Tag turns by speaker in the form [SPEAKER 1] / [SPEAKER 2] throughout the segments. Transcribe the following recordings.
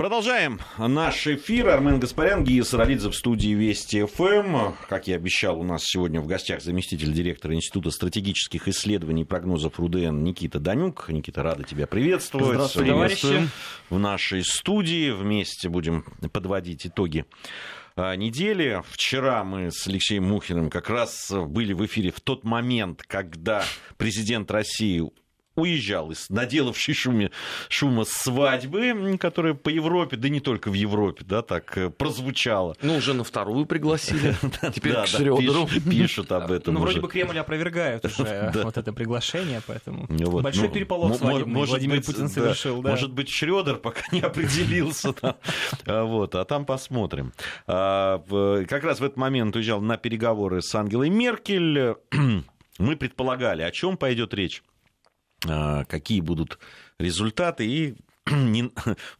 [SPEAKER 1] Продолжаем наш эфир. Армен Гаспарян, Гия Саралидзе в студии Вести ФМ. Как я обещал, у нас сегодня в гостях заместитель директора Института стратегических исследований и прогнозов РУДН Никита Данюк. Никита, рада тебя приветствовать.
[SPEAKER 2] Здравствуй, товарищи.
[SPEAKER 1] В нашей студии вместе будем подводить итоги а, недели. Вчера мы с Алексеем Мухиным как раз были в эфире в тот момент, когда президент России уезжал из наделавшей шуме, шума свадьбы, которая по Европе, да не только в Европе, да, так э, прозвучала.
[SPEAKER 2] Ну, уже на вторую пригласили. Теперь к Шрёдеру.
[SPEAKER 1] Пишут об этом
[SPEAKER 3] Ну, вроде бы Кремль опровергает уже вот это приглашение, поэтому большой ну, переполох свадебный Владимир Путин совершил.
[SPEAKER 1] Может быть, Шрёдер пока не определился. А, вот, а там посмотрим. А, как раз в этот момент уезжал на переговоры с Ангелой Меркель. Мы предполагали, о чем пойдет речь какие будут результаты, и не,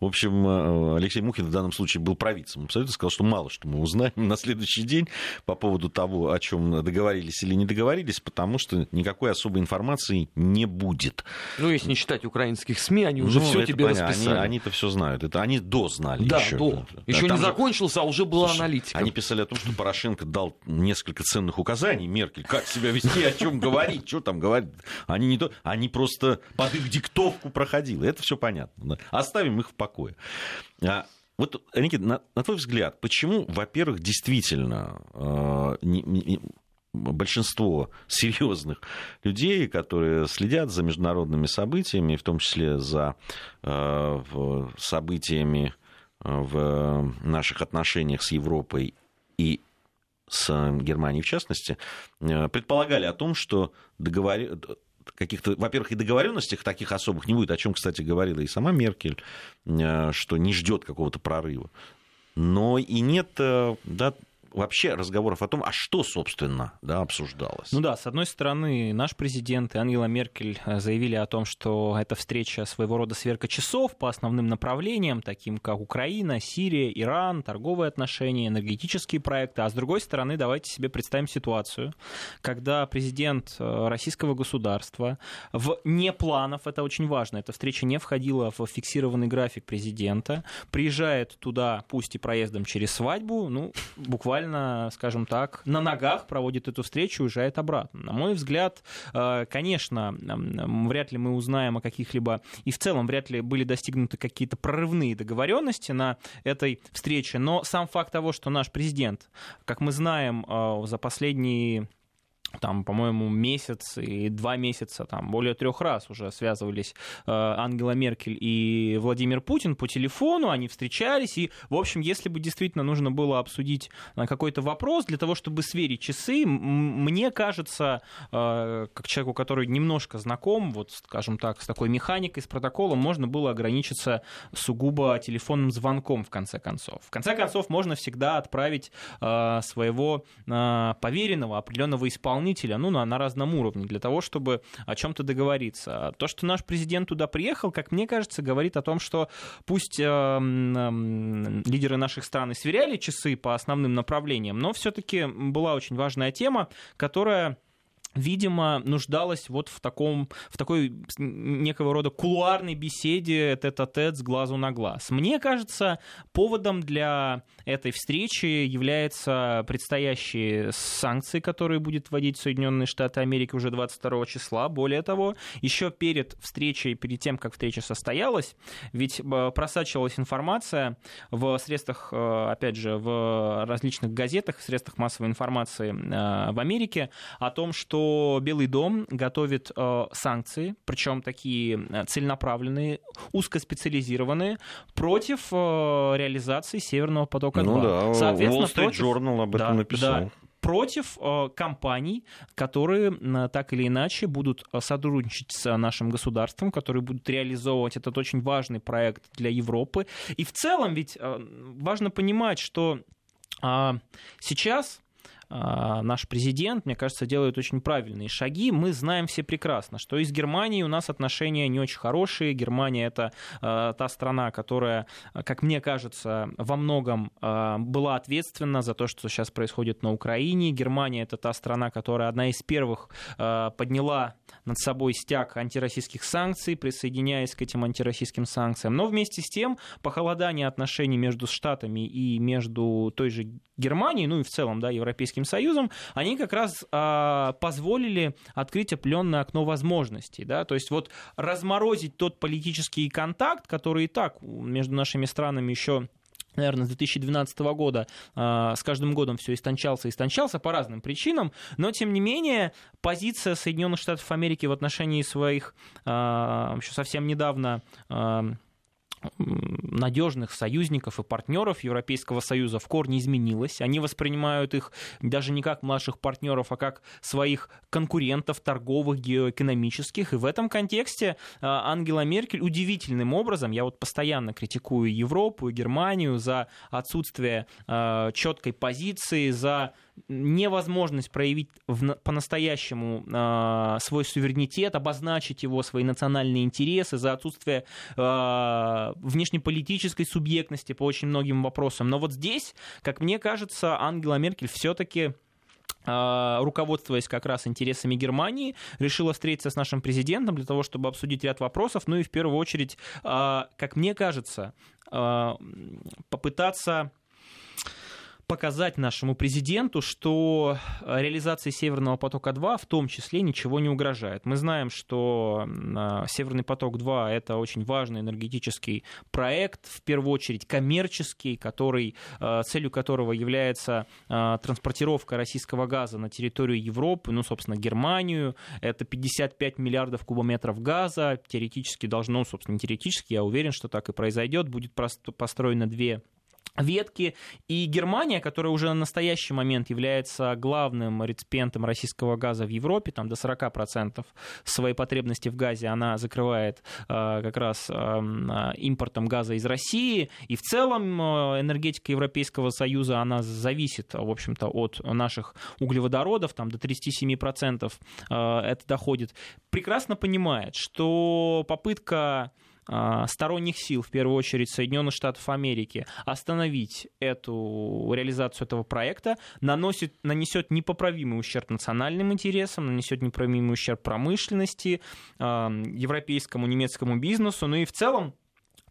[SPEAKER 1] в общем, э, Алексей Мухин в данном случае был провидцем. Абсолютно сказал, что мало что мы узнаем на следующий день по поводу того, о чем договорились или не договорились, потому что никакой особой информации не будет.
[SPEAKER 2] Ну, если не считать украинских СМИ, они уже ну, все тебе понятно. расписали.
[SPEAKER 1] Они, они-то все знают. Это они дознали
[SPEAKER 2] да,
[SPEAKER 1] еще.
[SPEAKER 2] До. Еще не закончился, а уже была Слушай, аналитика.
[SPEAKER 1] Они писали о том, что Порошенко дал несколько ценных указаний Меркель, как себя вести, о чем говорить, что там говорить. Они не то, они просто под их диктовку проходили. Это все понятно. Оставим их в покое. А, вот, Никита, на, на твой взгляд, почему, во-первых, действительно э, не, не, большинство серьезных людей, которые следят за международными событиями, в том числе за э, событиями в наших отношениях с Европой и с Германией в частности, э, предполагали о том, что договор каких-то, во-первых, и договоренностях таких особых не будет, о чем, кстати, говорила и сама Меркель, э, что не ждет какого-то прорыва. Но и нет э, да, вообще разговоров о том, а что, собственно, да, обсуждалось.
[SPEAKER 3] Ну да, с одной стороны, наш президент и Ангела Меркель э, заявили о том, что это встреча своего рода сверка часов по основным направлениям, таким как Украина, Сирия, Иран, торговые отношения, энергетические проекты. А с другой стороны, давайте себе представим ситуацию, когда президент э, российского государства в не планов, это очень важно, эта встреча не входила в фиксированный график президента, приезжает туда, пусть и проездом через свадьбу, ну, буквально буквально, скажем так, на ногах проводит эту встречу и уезжает обратно. На мой взгляд, э, конечно, вряд ли мы узнаем о каких-либо, и в целом вряд ли были достигнуты какие-то прорывные договоренности на этой встрече, но сам факт того, что наш президент, как мы знаем, э, за последние там, по-моему, месяц и два месяца, там, более трех раз уже связывались э, Ангела Меркель и Владимир Путин по телефону, они встречались, и, в общем, если бы действительно нужно было обсудить э, какой-то вопрос для того, чтобы сверить часы, мне кажется, э, как человеку, который немножко знаком, вот, скажем так, с такой механикой, с протоколом, можно было ограничиться сугубо телефонным звонком, в конце концов. В конце концов, можно всегда отправить э, своего э, поверенного, определенного исполнителя исполнителя, ну, на, на разном уровне, для того, чтобы о чем-то договориться. То, что наш президент туда приехал, как мне кажется, говорит о том, что пусть э, э, лидеры наших стран и сверяли часы по основным направлениям, но все-таки была очень важная тема, которая видимо, нуждалась вот в, таком, в такой некого рода кулуарной беседе тет-а-тет с глазу на глаз. Мне кажется, поводом для этой встречи являются предстоящие санкции, которые будет вводить Соединенные Штаты Америки уже 22 числа. Более того, еще перед встречей, перед тем, как встреча состоялась, ведь э, просачивалась информация в средствах, э, опять же, в различных газетах, в средствах массовой информации э, в Америке о том, что что Белый дом готовит э, санкции, причем такие э, целенаправленные, узкоспециализированные, против э, реализации Северного потока-2.
[SPEAKER 1] Ну да, Соответственно, Wall Street против... Journal об этом да, написал. Да,
[SPEAKER 3] против э, компаний, которые э, так или иначе будут сотрудничать с нашим государством, которые будут реализовывать этот очень важный проект для Европы. И в целом ведь э, важно понимать, что э, сейчас наш президент, мне кажется, делает очень правильные шаги. Мы знаем все прекрасно, что из Германии у нас отношения не очень хорошие. Германия это та страна, которая, как мне кажется, во многом была ответственна за то, что сейчас происходит на Украине. Германия это та страна, которая одна из первых подняла над собой стяг антироссийских санкций, присоединяясь к этим антироссийским санкциям. Но вместе с тем похолодание отношений между Штатами и между той же Германией, ну и в целом да, Европейским Союзом, они как раз а, позволили открыть определенное окно возможностей. Да? То есть вот разморозить тот политический контакт, который и так между нашими странами еще наверное, с 2012 года э, с каждым годом все истончался и истончался по разным причинам, но, тем не менее, позиция Соединенных Штатов Америки в отношении своих э, еще совсем недавно э, надежных союзников и партнеров Европейского Союза в корне изменилась. Они воспринимают их даже не как младших партнеров, а как своих конкурентов торговых, геоэкономических. И в этом контексте а, Ангела Меркель удивительным образом, я вот постоянно критикую Европу и Германию за отсутствие а, четкой позиции, за невозможность проявить в, по-настоящему э, свой суверенитет, обозначить его, свои национальные интересы, за отсутствие э, внешнеполитической субъектности по очень многим вопросам. Но вот здесь, как мне кажется, Ангела Меркель все-таки руководствуясь как раз интересами Германии, решила встретиться с нашим президентом для того, чтобы обсудить ряд вопросов, ну и в первую очередь, как мне кажется, попытаться показать нашему президенту, что э, реализации Северного потока-2 в том числе ничего не угрожает. Мы знаем, что э, Северный поток-2 это очень важный энергетический проект, в первую очередь коммерческий, который, э, целью которого является транспортировка российского газа на территорию Европы, ну, собственно, Германию. Это 55 миллиардов кубометров газа. Теоретически должно, собственно, не теоретически, я уверен, что так и произойдет. Будет построено две ветки. И Германия, которая уже на настоящий момент является главным реципиентом российского газа в Европе, там до 40% своей потребности в газе она закрывает э, как раз э, импортом газа из России. И в целом э, энергетика Европейского Союза, она зависит, в общем-то, от наших углеводородов, там до 37% э, это доходит. Прекрасно понимает, что попытка сторонних сил, в первую очередь Соединенных Штатов Америки, остановить эту реализацию этого проекта, наносит, нанесет непоправимый ущерб национальным интересам, нанесет непоправимый ущерб промышленности, а, европейскому, немецкому бизнесу, ну и в целом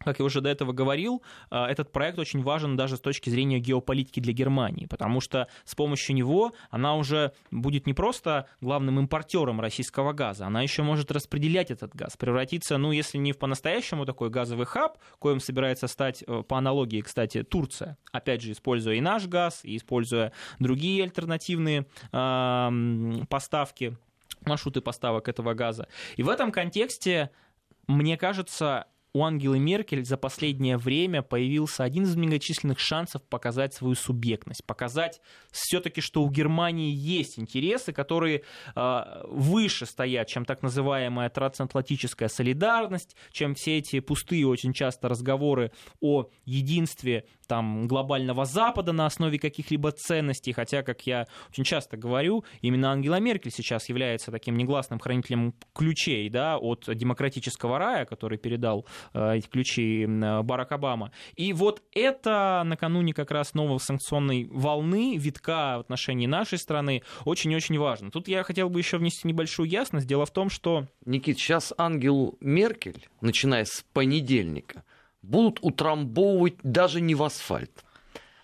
[SPEAKER 3] как я уже до этого говорил, а, этот проект очень важен даже с точки зрения геополитики для Германии, потому что с помощью него она уже будет не просто главным импортером российского газа, она еще может распределять этот газ, превратиться, ну, если не в по-настоящему такой газовый хаб, коим собирается стать, э, по аналогии, кстати, Турция, опять же, используя и наш газ, и используя другие альтернативные э, поставки, маршруты поставок этого газа. И в этом контексте, мне кажется, у Ангелы Меркель за последнее время появился один из многочисленных шансов показать свою субъектность, показать все-таки, что у Германии есть интересы, которые э, выше стоят, чем так называемая трансатлантическая солидарность, чем все эти пустые очень часто разговоры о единстве там, глобального Запада на основе каких-либо ценностей, хотя, как я очень часто говорю, именно Ангела Меркель сейчас является таким негласным хранителем ключей да, от демократического рая, который передал э, эти ключи Барак Обама. И вот это накануне как раз новой санкционной волны, витка в отношении нашей страны, очень-очень важно. Тут я хотел бы еще внести небольшую ясность. Дело в том, что...
[SPEAKER 2] Никит, сейчас Ангелу Меркель, начиная с понедельника, будут утрамбовывать даже не в асфальт,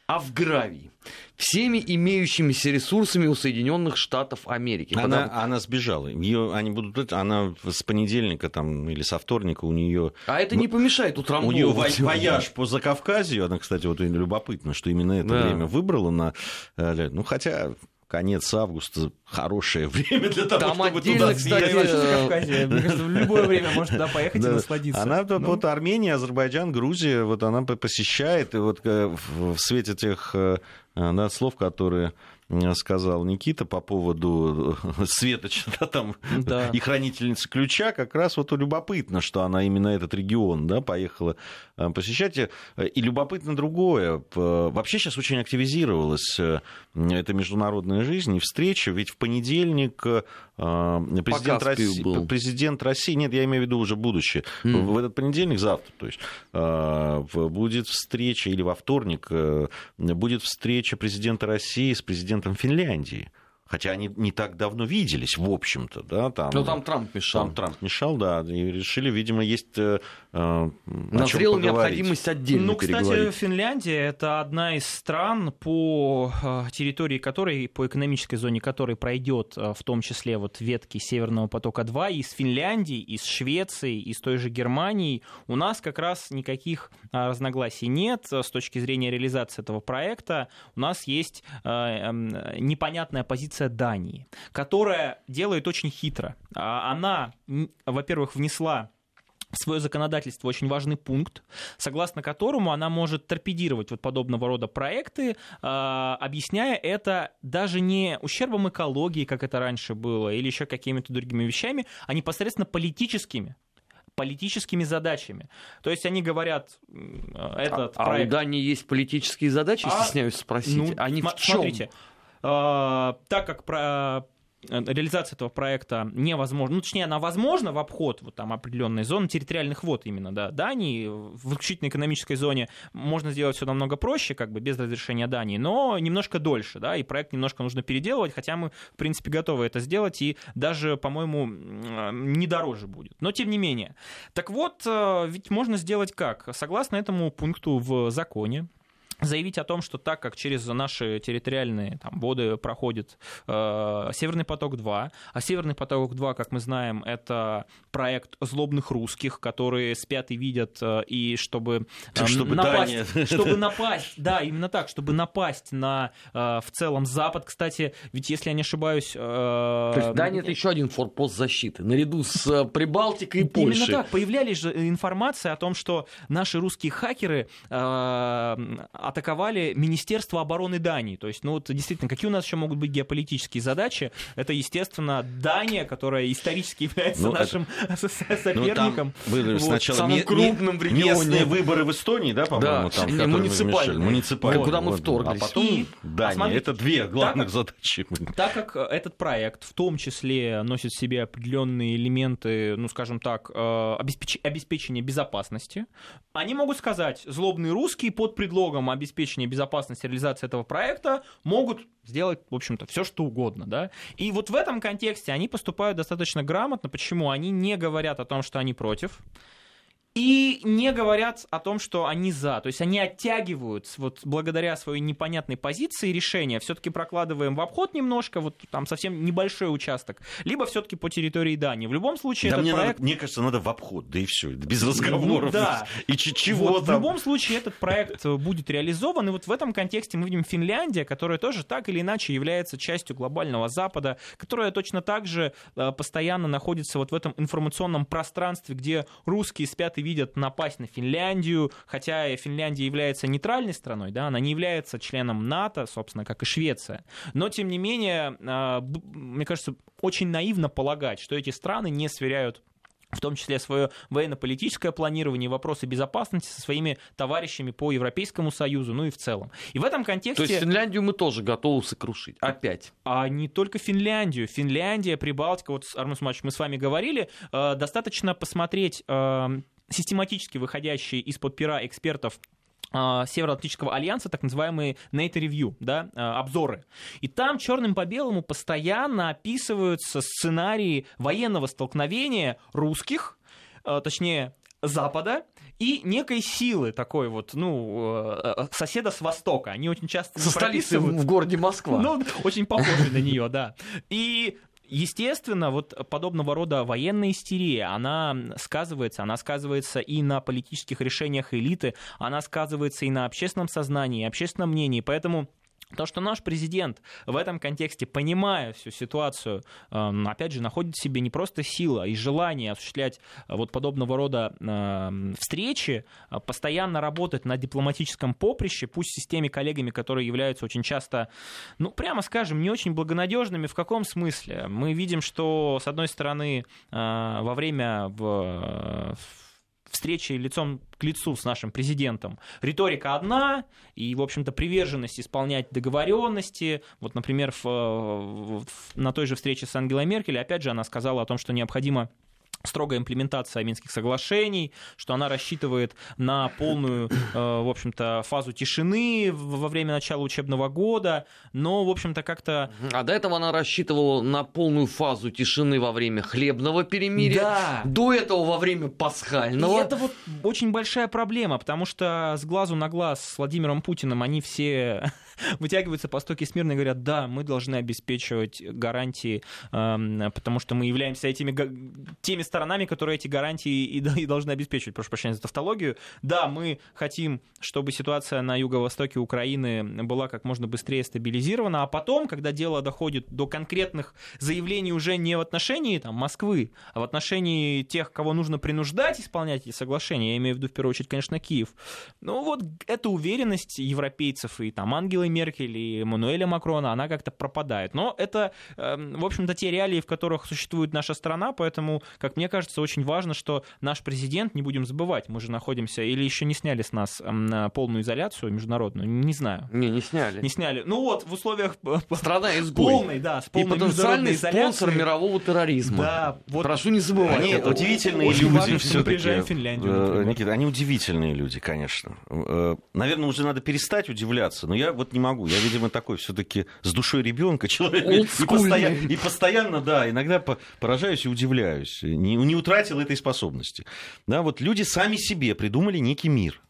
[SPEAKER 2] а в гравий. Всеми имеющимися ресурсами у Соединенных Штатов Америки.
[SPEAKER 1] Она, Потому... она сбежала. Ее, они будут, она с понедельника там, или со вторника у нее.
[SPEAKER 2] А это не помешает утрамбовывать.
[SPEAKER 1] У нее вояж по Закавказью. Она, кстати, вот любопытно, что именно это да. время выбрала на. Э, ну, хотя конец августа хорошее время для того, Там чтобы туда
[SPEAKER 3] кстати, съездить. Мне кажется, в любое время может туда поехать и насладиться.
[SPEAKER 1] Она ну. вот Армения, Азербайджан, Грузия, вот она посещает, и вот э, в свете тех э, да, слов, которые сказал Никита по поводу Светоч, да, там, да. и хранительницы ключа, как раз вот любопытно, что она именно этот регион да, поехала посещать. И любопытно другое. Вообще сейчас очень активизировалась эта международная жизнь и встреча, ведь в понедельник президент России, был. президент России, нет, я имею в виду уже будущее, mm. в этот понедельник, завтра, то есть будет встреча, или во вторник будет встреча президента России с президентом Финляндии. Хотя они не так давно виделись, в общем-то, да, там.
[SPEAKER 2] Но там Трамп мешал.
[SPEAKER 1] Там Трамп мешал, да, и решили, видимо, есть. Э,
[SPEAKER 2] э Назрела необходимость отдельно
[SPEAKER 3] Ну, кстати, Финляндия это одна из стран, по э, территории которой, по экономической зоне которой пройдет, э, в том числе вот ветки Северного потока 2 из Финляндии, из Швеции, из той же Германии у нас как раз никаких разногласий нет с точки зрения реализации этого проекта. У нас есть эм, непонятная позиция позиция Дании, которая делает очень хитро. А, она, во-первых, внесла в свое законодательство очень важный пункт, согласно которому она может торпедировать вот подобного рода проекты, а, объясняя это даже не ущербом экологии, как это раньше было, или еще какими-то другими вещами, а непосредственно политическими политическими задачами. То есть они говорят, этот
[SPEAKER 2] а, проект... А у Дании есть политические задачи, а, стесняюсь спросить. Ну, они в чем? Смотрите,
[SPEAKER 3] а, так как про э, реализация этого проекта невозможна, ну, точнее, она возможна в обход вот там определенной зоны территориальных вод именно, да, Дании, в исключительно экономической зоне можно сделать все намного проще, как бы без разрешения Дании, но немножко дольше, да, и проект немножко нужно переделывать, хотя мы, в принципе, готовы это сделать, и даже, по-моему, не дороже будет. Но, тем не менее. Так вот, э, ведь можно сделать как? Согласно этому пункту в законе, заявить о том, что так как через наши территориальные там, воды проходит э, Северный поток-2, а Северный поток-2, как мы знаем, это проект злобных русских, которые спят и видят, э, и чтобы,
[SPEAKER 1] э, чтобы напасть,
[SPEAKER 3] да, чтобы напасть, да, именно так, чтобы напасть на э, в целом Запад. Кстати, ведь если я не ошибаюсь... Э,
[SPEAKER 2] То есть Дания это еще один форпост защиты, наряду с э, Прибалтикой и Польшей.
[SPEAKER 3] Именно так, появлялись же информация о том, что наши русские хакеры э, атаковали Министерство обороны Дании. То есть, ну вот действительно, какие у нас еще могут быть геополитические задачи? Это, естественно, Дания, которая исторически является ну, нашим это... соперником.
[SPEAKER 1] Ну, были вот, сначала самым крупным в регионе. Местные выборы в Эстонии, да, по-моему,
[SPEAKER 2] да, там, муниципальные.
[SPEAKER 1] муниципальные.
[SPEAKER 2] Вот, куда мы вторглись.
[SPEAKER 1] А потом и, Дания. Посмотрите, это две главных
[SPEAKER 3] так,
[SPEAKER 1] задачи.
[SPEAKER 3] Так как этот проект в том числе носит в себе определенные элементы, ну, скажем так, э, обеспеч... обеспечения безопасности, они могут сказать, злобные русские под предлогом обеспечения безопасности реализации этого проекта могут сделать, в общем-то, все что угодно, да. И вот в этом контексте они поступают достаточно грамотно. Почему? Они не говорят о том, что они против и не говорят о том, что они за. То есть они оттягивают, вот благодаря своей непонятной позиции решения, все-таки прокладываем в обход немножко, вот там совсем небольшой участок, либо все-таки по территории Дании. В любом случае,
[SPEAKER 1] да
[SPEAKER 3] этот
[SPEAKER 1] мне,
[SPEAKER 3] проект...
[SPEAKER 1] надо, мне кажется, надо в обход, да и все, без разговоров. Ну, да. И чего
[SPEAKER 3] вот, там. В любом случае, этот проект будет реализован, и вот в этом контексте мы видим Финляндия, которая тоже так или иначе является частью глобального Запада, которая точно так же э, постоянно находится вот в этом информационном пространстве, где русские спят и видят напасть на Финляндию, хотя Финляндия является нейтральной страной, да, она не является членом НАТО, собственно, как и Швеция. Но, тем не менее, а, мне кажется, очень наивно полагать, что эти страны не сверяют в том числе свое военно-политическое планирование, вопросы безопасности со своими товарищами по Европейскому Союзу, ну и в целом. И в этом контексте...
[SPEAKER 2] То есть Финляндию мы тоже готовы сокрушить, опять.
[SPEAKER 3] А не только Финляндию. Финляндия, Прибалтика, вот, Арман Смач, мы с вами говорили, э, достаточно посмотреть э, систематически выходящие из-под пера экспертов а, Североатлантического альянса, так называемые NATO Review, да, а, обзоры. И там черным по белому постоянно описываются сценарии военного столкновения русских, а, точнее, Запада и некой силы такой вот, ну, соседа с Востока. Они очень часто
[SPEAKER 2] Со столицы в городе Москва.
[SPEAKER 3] Ну, очень похожи на нее, да. И Естественно, вот подобного рода военная истерия, она сказывается, она сказывается и на политических решениях элиты, она сказывается и на общественном сознании, общественном мнении, поэтому То, что наш президент в этом контексте, понимая всю ситуацию, эм, опять же, находит в себе не просто сила и желание осуществлять э, вот подобного рода эм, встречи, а постоянно работать на дипломатическом поприще, пусть с теми коллегами, которые являются очень часто, ну, прямо скажем, не очень благонадежными. В каком смысле? Мы видим, что, с одной стороны, э, во время в встречи лицом к лицу с нашим президентом. Риторика одна, и, в общем-то, приверженность исполнять договоренности. Вот, например, в, в, на той же встрече с Ангелой Меркель, опять же, она сказала о том, что необходимо строгая имплементация Минских соглашений, что она рассчитывает на полную, э, в общем-то, фазу тишины во время начала учебного года, но, в общем-то, как-то...
[SPEAKER 2] А до этого она рассчитывала на полную фазу тишины во время хлебного перемирия,
[SPEAKER 3] да.
[SPEAKER 2] до этого во время пасхального.
[SPEAKER 3] И это вот очень большая проблема, потому что с глазу на глаз с Владимиром Путиным они все вытягиваются по стоке смирно и говорят, да, мы должны обеспечивать гарантии, эм, потому что мы являемся этими теми сторонами, которые эти гарантии и должны обеспечивать. Прошу прощения за тавтологию. Да, мы хотим, чтобы ситуация на юго-востоке Украины была как можно быстрее стабилизирована, а потом, когда дело доходит до конкретных заявлений уже не в отношении там, Москвы, а в отношении тех, кого нужно принуждать исполнять эти соглашения, я имею в виду в первую очередь, конечно, Киев, ну вот эта уверенность европейцев и там Ангелы Меркель и Эммануэля Макрона, она как-то пропадает. Но это, эм, в общем-то, те реалии, в которых существует наша страна, поэтому, как мне кажется, очень важно, что наш президент, не будем забывать, мы же находимся, или еще не сняли с нас эм, полную изоляцию международную, не знаю.
[SPEAKER 2] Не, не сняли.
[SPEAKER 3] Не сняли. Ну вот, в условиях
[SPEAKER 2] э, Страна изгой.
[SPEAKER 3] полной, да, с полной
[SPEAKER 2] И потенциальный спонсор мирового терроризма.
[SPEAKER 3] Да,
[SPEAKER 2] вот. Прошу не забывать.
[SPEAKER 1] Они
[SPEAKER 2] это.
[SPEAKER 1] удивительные
[SPEAKER 3] Очень
[SPEAKER 1] люди
[SPEAKER 3] важно, что мы приезжаем в
[SPEAKER 1] все-таки.
[SPEAKER 3] Финляндию,
[SPEAKER 1] Э, Никита, они удивительные люди, конечно. Э, Наверное, уже надо перестать удивляться, но я вот не могу. Я, видимо, такой все-таки с душой ребенка человек. И постоянно, и постоянно, да, иногда по- поражаюсь и удивляюсь. Не, не утратил этой способности. Да, вот люди сами себе придумали некий мир.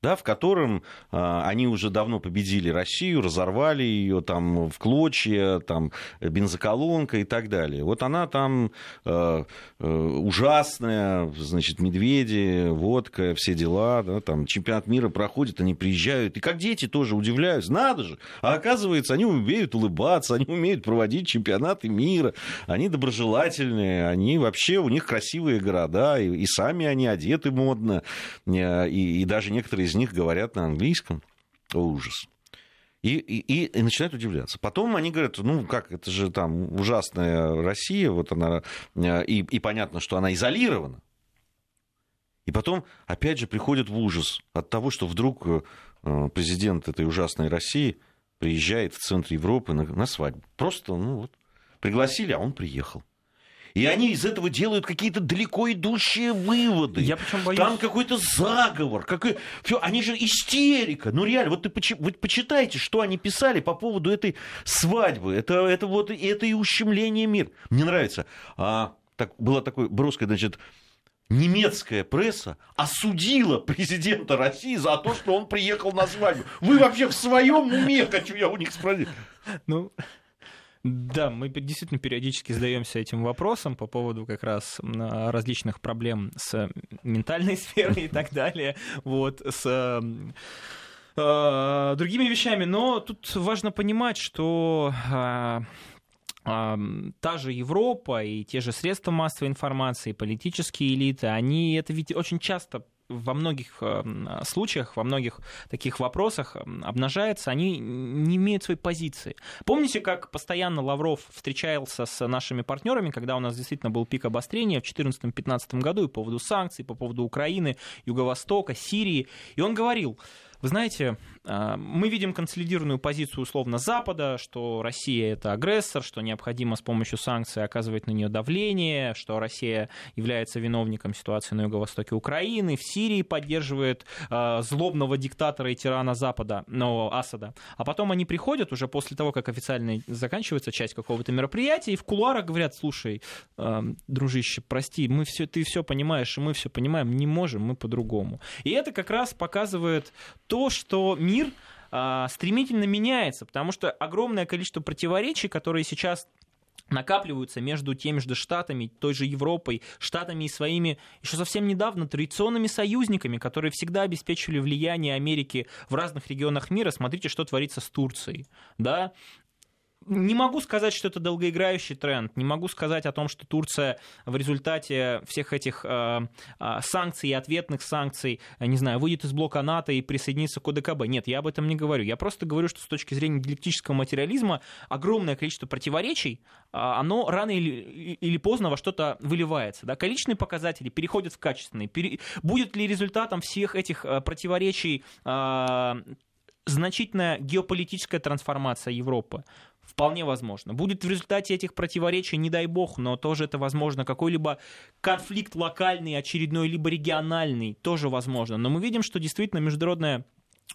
[SPEAKER 1] Да, в котором а, они уже давно победили Россию, разорвали ее там в клочья, там бензоколонка и так далее. Вот она там э, э, ужасная, значит, медведи, водка, все дела, да, там чемпионат мира проходит, они приезжают, и как дети тоже удивляются, надо же, а оказывается, они умеют улыбаться, они умеют проводить чемпионаты мира, они доброжелательные, они вообще, у них красивые города, и, и сами они одеты модно, э, и, и даже некоторые из них говорят на английском. О, ужас. И, и, и начинают удивляться. Потом они говорят, ну как, это же там ужасная Россия, вот она, э, и, и понятно, что она изолирована. И потом, опять же, приходят в ужас от того, что вдруг э, президент этой ужасной России приезжает в центр Европы на, на свадьбу. Просто, ну вот, пригласили, а он приехал. И они из этого делают какие-то далеко идущие выводы.
[SPEAKER 3] Я причем боюсь...
[SPEAKER 1] Там какой-то заговор. Какой... Всё, они же истерика. Ну реально, вот ты почи... вот почитайте, что они писали по поводу этой свадьбы. Это, это вот это и ущемление мира. Мне нравится. А, так, было такое броское, значит, немецкая пресса осудила президента России за то, что он приехал на свадьбу. Вы вообще в своем уме, хочу я у них спросить.
[SPEAKER 3] Ну, да, мы действительно периодически задаемся этим вопросом по поводу как раз м, различных проблем с ментальной сферой и так далее, вот, с э, другими вещами. Но тут важно понимать, что э, а, та же Европа и те же средства массовой информации, политические элиты, они это ведь очень часто во многих э, случаях, во многих таких вопросах э, обнажается, они не имеют своей позиции. Помните, как постоянно Лавров встречался с нашими партнерами, когда у нас действительно был пик обострения в 2014-2015 году и по поводу санкций, по поводу Украины, Юго-Востока, Сирии, и он говорил, вы знаете, мы видим консолидированную позицию условно Запада, что Россия это агрессор, что необходимо с помощью санкций оказывать на нее давление, что Россия является виновником ситуации на юго-востоке Украины, в Сирии поддерживает злобного диктатора и тирана Запада, но Асада. А потом они приходят уже после того, как официально заканчивается часть какого-то мероприятия, и в кулуарах говорят, слушай, дружище, прости, мы все, ты все понимаешь, и мы все понимаем, не можем, мы по-другому. И это как раз показывает то, что мир а, стремительно меняется, потому что огромное количество противоречий, которые сейчас накапливаются между теми же штатами, той же Европой, штатами и своими еще совсем недавно традиционными союзниками, которые всегда обеспечивали влияние Америки в разных регионах мира. Смотрите, что творится с Турцией. Да? Не могу сказать, что это долгоиграющий тренд. Не могу сказать о том, что Турция в результате всех этих э, э, санкций и ответных санкций, не знаю, выйдет из блока НАТО и присоединится к ОДКБ. Нет, я об этом не говорю. Я просто говорю, что с точки зрения диалектического материализма огромное количество противоречий, э, оно рано или, или поздно во что-то выливается. Да? Количественные показатели переходят в качественные. Пере... Будет ли результатом всех этих э, противоречий э, значительная геополитическая трансформация Европы. Вполне возможно. Будет в результате этих противоречий, не дай бог, но тоже это возможно, какой-либо конфликт локальный, очередной, либо региональный, тоже возможно. Но мы видим, что действительно международная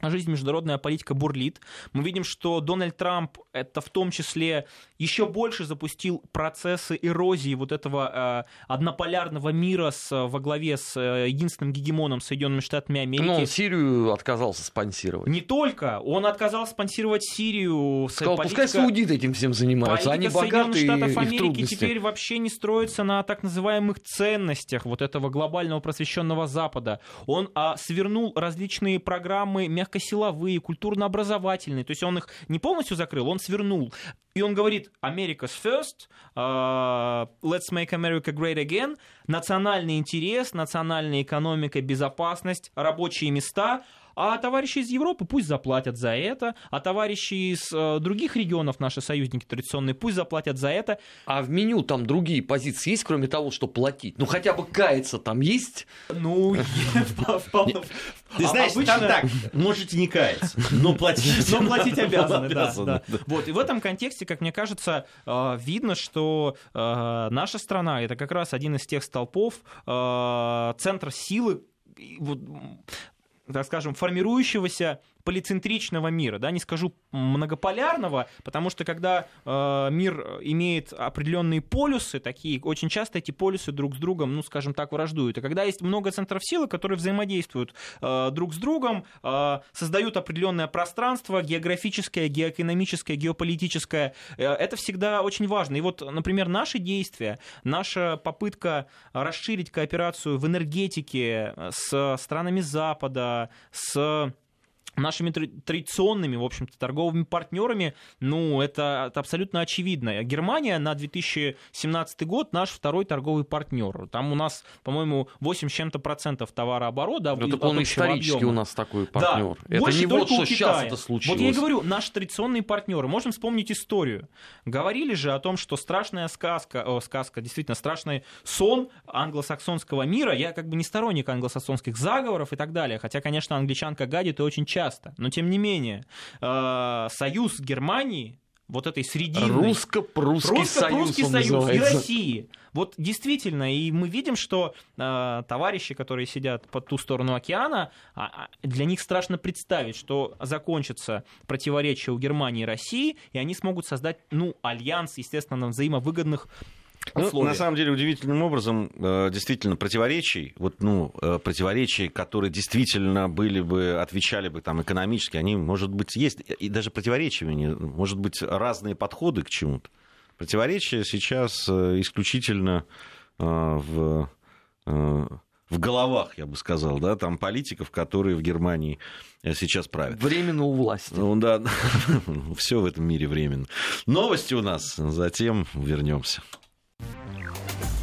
[SPEAKER 3] жизнь международная политика бурлит. Мы видим, что Дональд Трамп это в том числе еще больше запустил процессы эрозии вот этого э, однополярного мира с, во главе с э, единственным гегемоном Соединенными Штатами Америки. Но
[SPEAKER 2] он Сирию отказался спонсировать.
[SPEAKER 3] Не только. Он отказался спонсировать Сирию.
[SPEAKER 2] Сказал, политика... пускай саудиты этим всем занимаются. Они богатые
[SPEAKER 3] Штатов Америки теперь вообще не строится на так называемых ценностях вот этого глобального просвещенного Запада. Он а, свернул различные программы мягкосиловые, культурно-образовательные. То есть он их не полностью закрыл, он свернул. И он говорит, America's first, uh, let's make America great again, национальный интерес, национальная экономика, безопасность, рабочие места – а товарищи из Европы пусть заплатят за это, а товарищи из э, других регионов, наши союзники традиционные, пусть заплатят за это.
[SPEAKER 2] А в меню там другие позиции есть, кроме того, что платить? Ну хотя бы каяться там есть?
[SPEAKER 3] Ну, вполне.
[SPEAKER 1] Ты знаешь, там так, можете не каяться, но платить.
[SPEAKER 3] Но платить обязаны, да. Вот, и в этом контексте, как мне кажется, э, видно, что э, наша страна это как раз один из тех столпов, центр силы так скажем, формирующегося полицентричного мира, да, не скажу многополярного, потому что когда э, мир имеет определенные полюсы, такие, очень часто эти полюсы друг с другом, ну, скажем так, враждуют. И когда есть много центров силы, которые взаимодействуют э, друг с другом, э, создают определенное пространство географическое, геоэкономическое, геополитическое, э, это всегда очень важно. И вот, например, наши действия, наша попытка расширить кооперацию в энергетике с странами Запада, с нашими традиционными, в общем-то, торговыми партнерами, ну, это, это абсолютно очевидно. Германия на 2017 год наш второй торговый партнер. Там у нас, по-моему, 8 с чем-то процентов товарооборота.
[SPEAKER 2] Ну, это он исторически объема. у нас такой партнер.
[SPEAKER 3] Да, это не вот что сейчас это случилось. Вот я и говорю, наши традиционные партнеры. Можем вспомнить историю. Говорили же о том, что страшная сказка, о, сказка, действительно, страшный сон англосаксонского мира. Я как бы не сторонник англосаксонских заговоров и так далее. Хотя, конечно, англичанка гадит и очень часто часто. Но тем не менее, э, союз Германии вот этой срединной...
[SPEAKER 2] Русско-прусский Русско союз,
[SPEAKER 3] союз и России. Вот действительно, и мы видим, что э, товарищи, которые сидят по ту сторону океана, а, а, для них страшно представить, что закончится противоречие у Германии и России, и они смогут создать, ну, альянс, естественно, на взаимовыгодных
[SPEAKER 1] ну, на самом деле, удивительным образом, э, действительно, противоречий, вот, ну, э, противоречий, которые действительно были бы, отвечали бы там экономически, они, может быть, есть, и даже противоречиями, может быть, разные подходы к чему-то. Противоречия сейчас э, исключительно в, в головах, я бы сказал, да, там политиков, которые в Германии сейчас правят.
[SPEAKER 2] Временно у власти.
[SPEAKER 1] Ну да, все в этом мире временно. Новости у нас, затем вернемся.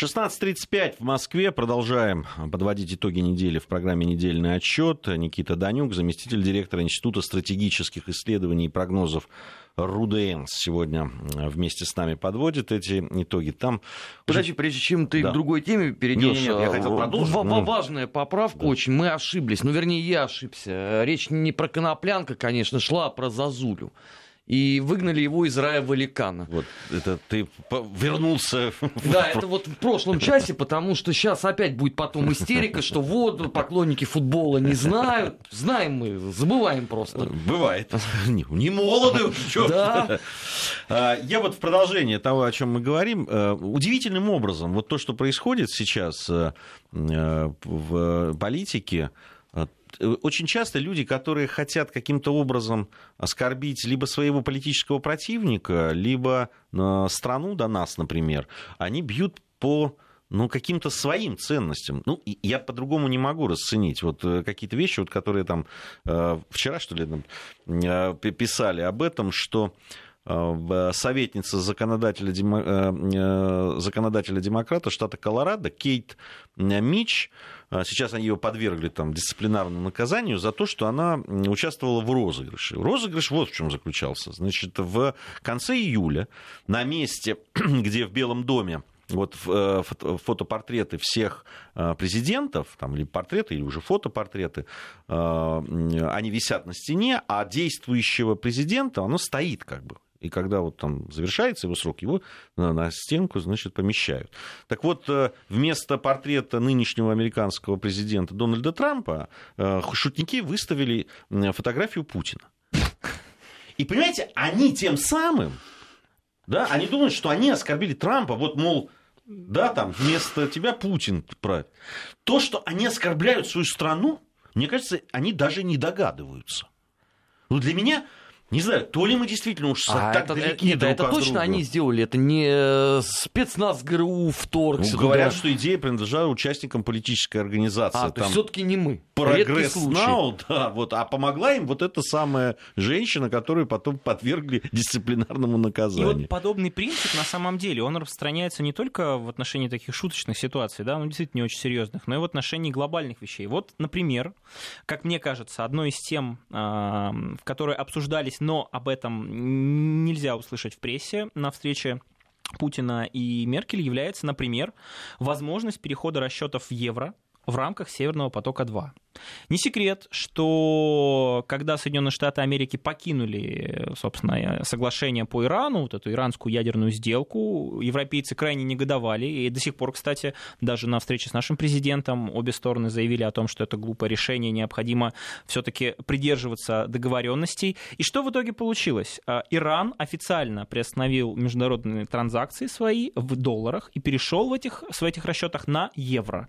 [SPEAKER 1] 16.35 в Москве. Продолжаем подводить итоги недели в программе «Недельный отчет». Никита Данюк, заместитель директора Института стратегических исследований и прогнозов Руденс сегодня вместе с нами подводит эти итоги. Там...
[SPEAKER 2] Подожди, прежде чем ты да. к другой теме перейдешь, нет, нет,
[SPEAKER 1] я хотел продолжить.
[SPEAKER 2] Важная поправка да. очень. Мы ошиблись. Ну, вернее, я ошибся. Речь не про коноплянка, конечно, шла, а про Зазулю и выгнали его из рая Валикана.
[SPEAKER 1] Вот это ты вернулся.
[SPEAKER 2] Да, это вот в прошлом часе, потому что сейчас опять будет потом истерика, что вот поклонники футбола не знают. Знаем мы, забываем просто.
[SPEAKER 1] Бывает. Не, не молоды. Да. А, я вот в продолжение того, о чем мы говорим, э, удивительным образом, вот то, что происходит сейчас э, э, в политике, очень часто люди, которые хотят каким-то образом оскорбить либо своего политического противника, либо э, страну до нас, например, они бьют по ну, каким-то своим ценностям. Ну, я по-другому не могу расценить. Вот э, какие-то вещи, вот, которые там э, вчера, что ли, там, э, писали об этом, что советница законодателя, законодателя демократа штата Колорадо Кейт Мич, сейчас они ее подвергли там, дисциплинарному наказанию за то, что она участвовала в розыгрыше. Розыгрыш вот в чем заключался. Значит, в конце июля на месте, где в Белом доме вот э, фотопортреты всех э, президентов, там, или портреты, или уже фотопортреты, э, они висят на стене, а действующего президента, оно стоит как бы. И когда вот там завершается его срок, его на стенку, значит, помещают. Так вот, вместо портрета нынешнего американского президента Дональда Трампа шутники выставили фотографию Путина. И понимаете, они тем самым, да, они думают, что они оскорбили Трампа, вот, мол, да, там вместо тебя Путин правит. То, что они оскорбляют свою страну, мне кажется, они даже не догадываются. Ну, для меня не знаю, то ли мы действительно уж а так
[SPEAKER 2] это,
[SPEAKER 1] далеки
[SPEAKER 2] нет,
[SPEAKER 1] друг
[SPEAKER 2] это
[SPEAKER 1] от
[SPEAKER 2] точно
[SPEAKER 1] друга.
[SPEAKER 2] они сделали, это не э, спецназ ГРУ вторгся.
[SPEAKER 1] Ну, говорят, что идея принадлежала участникам политической организации.
[SPEAKER 2] А, то есть все-таки не мы.
[SPEAKER 1] Прогресс Now, да, вот, а помогла им вот эта самая женщина, которую потом подвергли дисциплинарному наказанию.
[SPEAKER 3] И вот подобный принцип, на самом деле, он распространяется не только в отношении таких шуточных ситуаций, да, ну, действительно не очень серьезных, но и в отношении глобальных вещей. Вот, например, как мне кажется, одной из тем, а, в которой обсуждались но об этом нельзя услышать в прессе. На встрече Путина и Меркель является, например, возможность перехода расчетов в евро в рамках Северного потока-2. Не секрет, что когда Соединенные Штаты Америки покинули, собственно, соглашение по Ирану, вот эту иранскую ядерную сделку, европейцы крайне негодовали, и до сих пор, кстати, даже на встрече с нашим президентом обе стороны заявили о том, что это глупое решение, необходимо все-таки придерживаться договоренностей. И что в итоге получилось? А, Иран официально приостановил международные транзакции свои в долларах и перешел в этих, в этих расчетах на евро.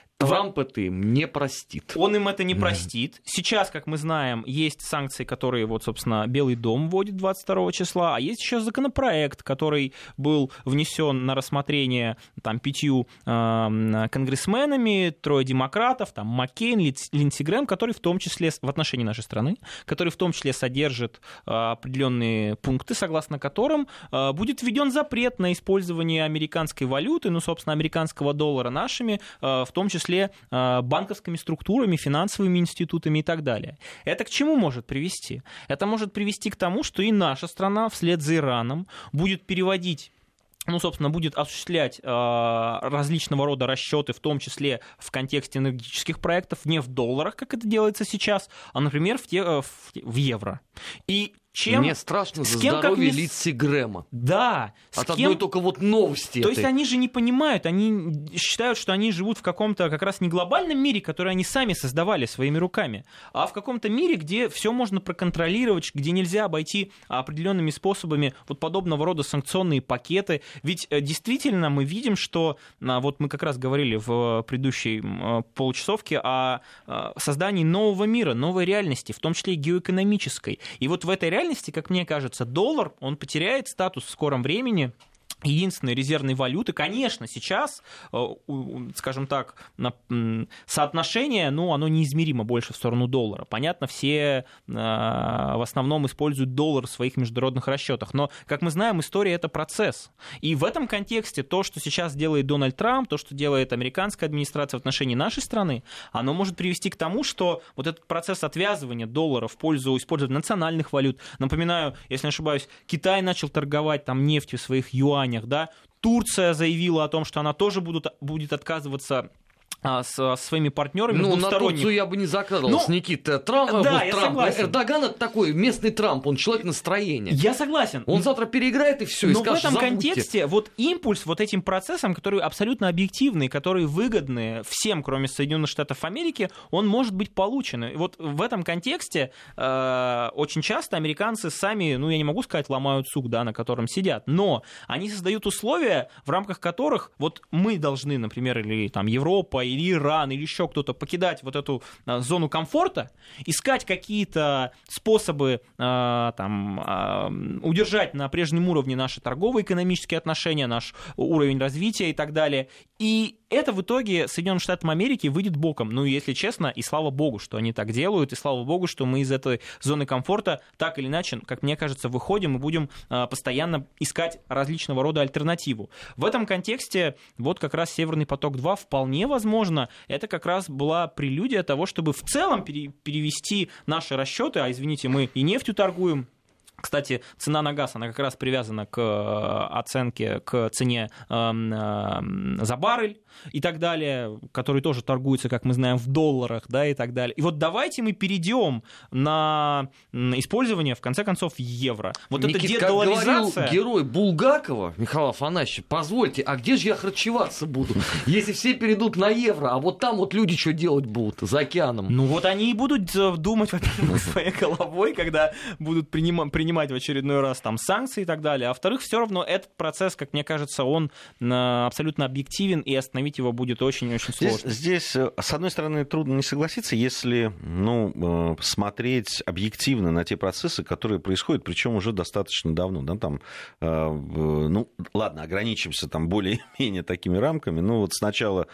[SPEAKER 2] Трамп это им не простит.
[SPEAKER 3] Он им это не простит. Сейчас, как мы знаем, есть санкции, которые, вот, собственно, Белый дом вводит 22 числа, а есть еще законопроект, который был внесен на рассмотрение там, пятью э, конгрессменами, трое демократов, там, Маккейн, Линдси Грэм, который в том числе, в отношении нашей страны, который в том числе содержит э, определенные пункты, согласно которым э, будет введен запрет на использование американской валюты, ну, собственно, американского доллара нашими, э, в том числе числе а, банковскими структурами, финансовыми институтами и так далее. Это к чему может привести? Это может привести к тому, что и наша страна вслед за Ираном будет переводить ну, собственно, будет осуществлять э, различного рода расчеты, в том числе в контексте энергетических проектов, не в долларах, как это делается сейчас, а, например, в, те, э, в, в евро. И чем...
[SPEAKER 2] Мне страшно за кем, здоровье как... Литси Грэма.
[SPEAKER 3] Да.
[SPEAKER 2] От кем... одной только вот новости
[SPEAKER 3] То
[SPEAKER 2] этой.
[SPEAKER 3] есть они же не понимают, они считают, что они живут в каком-то как раз не глобальном мире, который они сами создавали своими руками, а в каком-то мире, где все можно проконтролировать, где нельзя обойти определенными способами вот подобного рода санкционные пакеты. Ведь э, действительно мы видим, что а, вот мы как раз говорили в предыдущей получасовке о создании нового мира, новой реальности, в том числе и геоэкономической. И вот в этой реальности реальности, как мне кажется, доллар, он потеряет статус в скором времени единственной резервной валюты. Конечно, сейчас, э, скажем так, соотношение, ну, оно неизмеримо больше в сторону доллара. Понятно, все э, в основном используют доллар в своих международных расчетах. Но, как мы знаем, история — это процесс. И в этом контексте то, что сейчас делает Дональд Трамп, то, что делает американская администрация в отношении нашей страны, оно может привести к тому, что вот этот процесс отвязывания доллара в пользу использования национальных валют, напоминаю, если не ошибаюсь, Китай начал торговать там нефтью своих юанях, да, Турция заявила о том, что она тоже будут, будет отказываться а, со своими партнерами
[SPEAKER 2] ну, на Турцию я бы не закладывался, ну, Никита. Трамп, да, вот, я Трамп. Согласен. Эрдоган это такой местный Трамп, он человек настроения.
[SPEAKER 3] Я согласен.
[SPEAKER 2] Он завтра переиграет и все, и
[SPEAKER 3] Но
[SPEAKER 2] скажет,
[SPEAKER 3] в этом
[SPEAKER 2] забудьте.
[SPEAKER 3] контексте вот импульс вот этим процессам, которые абсолютно объективные, которые выгодны всем, кроме Соединенных Штатов Америки, он может быть получен. И вот в этом контексте э, очень часто американцы сами, ну я не могу сказать, ломают сук, да, на котором сидят, но они создают условия, в рамках которых вот мы должны, например, или там Европа, или Иран, или еще кто-то покидать вот эту а, зону комфорта, искать какие-то способы а, там, а, удержать на прежнем уровне наши торгово-экономические отношения, наш уровень развития и так далее. И это в итоге Соединенным Штатам Америки выйдет боком. Ну, если честно, и слава богу, что они так делают, и слава богу, что мы из этой зоны комфорта так или иначе, как мне кажется, выходим и будем а, постоянно искать различного рода альтернативу. В этом контексте вот как раз Северный поток-2 вполне возможно, это как раз была прелюдия того, чтобы в целом перевести наши расчеты, а извините, мы и нефтью торгуем, кстати, цена на газ, она как раз привязана к э, оценке, к цене эм, э, за баррель и так далее, который тоже торгуется, как мы знаем, в долларах, да, и так далее. И вот давайте мы перейдем на использование, в конце концов, евро. Вот Никит,
[SPEAKER 2] это дедоларизация... Как герой Булгакова, Михаил Афанасьевич, позвольте, а где же я харчеваться буду, если все перейдут на евро, а вот там вот люди что делать будут за океаном?
[SPEAKER 3] Ну вот они и будут э, думать, во-первых, своей головой, когда будут принимать принимать в очередной раз там санкции и так далее. А во-вторых, все равно этот процесс, как мне кажется, он э, абсолютно объективен, и остановить его будет очень-очень сложно.
[SPEAKER 1] Здесь, здесь, э, с одной стороны, трудно не согласиться, если ну, э, смотреть объективно на те процессы, которые происходят, причем уже достаточно давно. Да, там, ну, ладно, ограничимся там более-менее такими рамками. Ну, вот сначала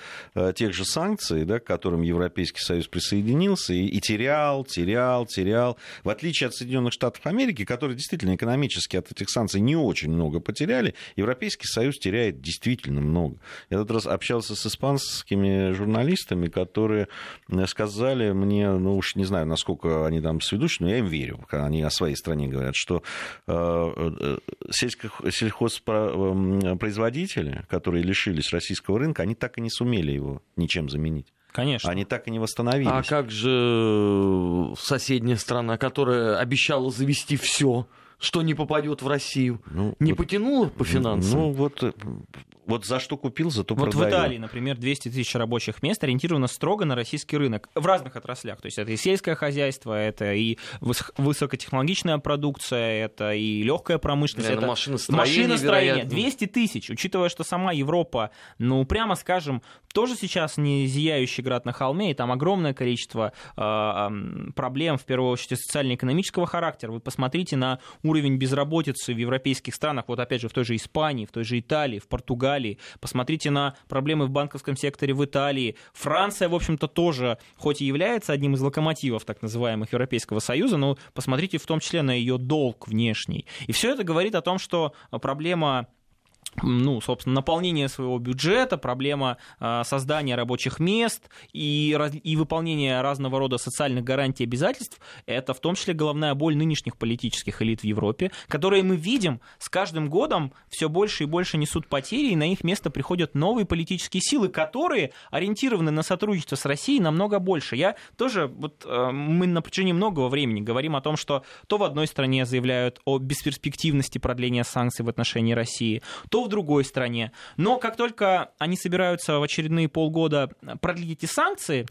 [SPEAKER 1] тех же санкций, да, к которым Европейский Союз присоединился, и, и терял, терял, терял. В отличие от Соединенных Штатов Америки, которые действительно экономически от этих санкций не очень много потеряли, Европейский Союз теряет действительно много. Я этот раз общался с испанскими журналистами, которые э, сказали мне, ну уж не знаю, насколько они там сведущие, но я им верю, когда они о своей стране говорят, что э, э, сельхозпроизводители, которые лишились российского рынка, они так и не сумели его ничем заменить.
[SPEAKER 3] Конечно.
[SPEAKER 1] Они так и не восстановились.
[SPEAKER 2] А как же соседняя страна, которая обещала завести все, что не попадет в Россию, ну, не вот, потянула по финансам?
[SPEAKER 1] Ну вот вот за что купил, зато
[SPEAKER 3] вот
[SPEAKER 1] продаю.
[SPEAKER 3] в Италии, например, 200 тысяч рабочих мест ориентировано строго на российский рынок в разных отраслях. То есть это и сельское хозяйство, это и высокотехнологичная продукция, это и легкая промышленность,
[SPEAKER 2] это машиностроение. машиностроение.
[SPEAKER 3] 200 тысяч, учитывая, что сама Европа, ну, прямо скажем, тоже сейчас не зияющий град на холме, и там огромное количество э, проблем, в первую очередь, социально-экономического характера. Вы посмотрите на уровень безработицы в европейских странах, вот опять же в той же Испании, в той же Италии, в Португалии, посмотрите на проблемы в банковском секторе в Италии. Франция, в общем-то, тоже, хоть и является одним из локомотивов так называемых Европейского Союза, но посмотрите в том числе на ее долг внешний. И все это говорит о том, что проблема ну, собственно, наполнение своего бюджета, проблема э, создания рабочих мест и, и выполнения разного рода социальных гарантий и обязательств, это в том числе головная боль нынешних политических элит в Европе, которые мы видим с каждым годом все больше и больше несут потери, и на их место приходят новые политические силы, которые ориентированы на сотрудничество с Россией намного больше. Я тоже, вот э, мы на протяжении многого времени говорим о том, что то в одной стране заявляют о бесперспективности продления санкций в отношении России, то в другой стране. Но как только они собираются в очередные полгода продлить эти санкции,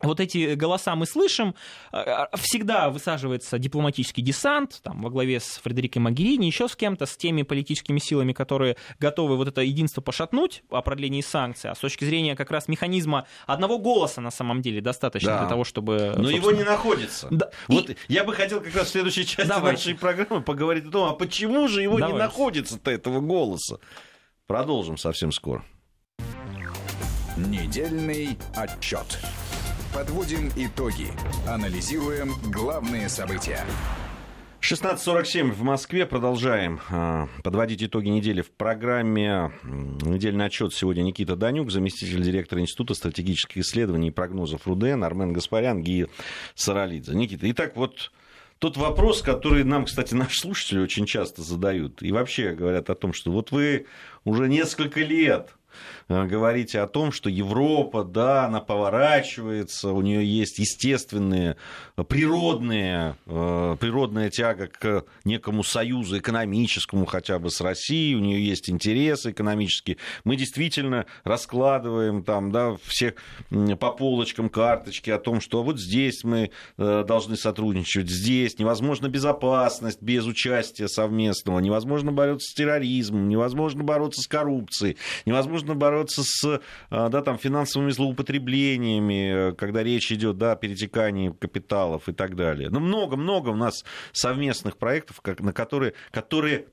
[SPEAKER 3] вот эти голоса мы слышим, э, э, всегда высаживается дипломатический десант, там, во главе с Фредерикой Магерини, еще с кем-то, с теми политическими силами, которые готовы вот это единство пошатнуть о продлении санкций, а с точки зрения как раз механизма одного голоса на самом деле достаточно да. для того, чтобы...
[SPEAKER 1] Но его не находится. Да. Вот И... я бы хотел как раз в следующей части Давайте. нашей программы поговорить о том, а почему же его Давайте. не находится-то, этого голоса. Продолжим совсем скоро.
[SPEAKER 4] Недельный отчет. Подводим итоги. Анализируем главные события.
[SPEAKER 1] 16.47 в Москве. Продолжаем а, подводить итоги недели в программе «Недельный отчет». Сегодня Никита Данюк, заместитель директора Института стратегических исследований и прогнозов РУДН, Армен Гаспарян, Гия Саралидзе. Никита, итак, вот тот вопрос, который нам, кстати, наши слушатели очень часто задают, и вообще говорят о том, что вот вы уже несколько лет говорите о том, что Европа, да, она поворачивается, у нее есть естественные, природные, э, природная тяга к некому союзу экономическому хотя бы с Россией, у нее есть интересы экономические. Мы действительно раскладываем там, да, всех по полочкам карточки о том, что вот здесь мы э, должны сотрудничать, здесь невозможно безопасность без участия совместного, невозможно бороться с терроризмом, невозможно бороться с коррупцией, невозможно нужно бороться с да, там, финансовыми злоупотреблениями, когда речь идет да, о перетекании капиталов и так далее. Ну, много-много у нас совместных проектов, на которые, которые